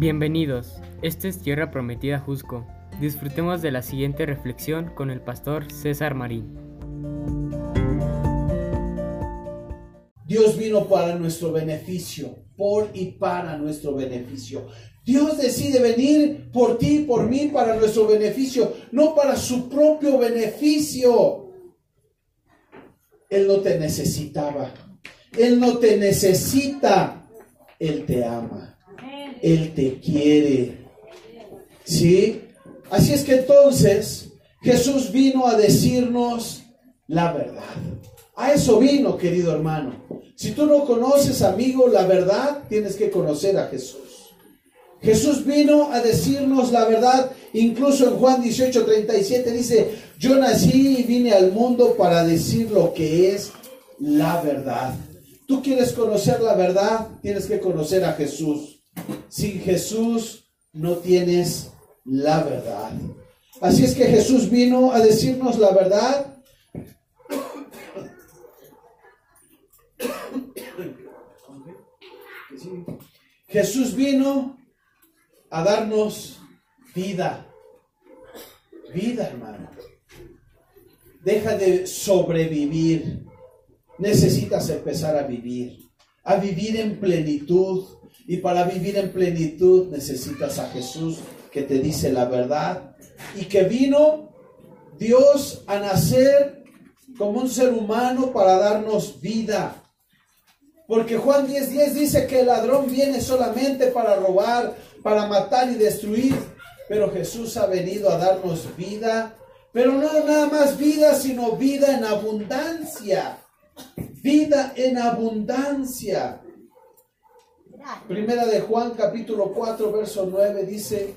Bienvenidos, esta es Tierra Prometida Jusco. Disfrutemos de la siguiente reflexión con el pastor César Marín. Dios vino para nuestro beneficio, por y para nuestro beneficio. Dios decide venir por ti, por mí, para nuestro beneficio, no para su propio beneficio. Él no te necesitaba. Él no te necesita. Él te ama. Él te quiere. ¿Sí? Así es que entonces Jesús vino a decirnos la verdad. A eso vino, querido hermano. Si tú no conoces, amigo, la verdad, tienes que conocer a Jesús. Jesús vino a decirnos la verdad, incluso en Juan 18, 37 dice, yo nací y vine al mundo para decir lo que es la verdad. Tú quieres conocer la verdad, tienes que conocer a Jesús. Sin Jesús no tienes la verdad. Así es que Jesús vino a decirnos la verdad. Jesús vino a darnos vida. Vida, hermano. Deja de sobrevivir. Necesitas empezar a vivir. A vivir en plenitud. Y para vivir en plenitud necesitas a Jesús que te dice la verdad. Y que vino Dios a nacer como un ser humano para darnos vida. Porque Juan 10:10 10 dice que el ladrón viene solamente para robar, para matar y destruir. Pero Jesús ha venido a darnos vida. Pero no nada más vida, sino vida en abundancia. Vida en abundancia. Primera de Juan capítulo 4, verso 9 dice,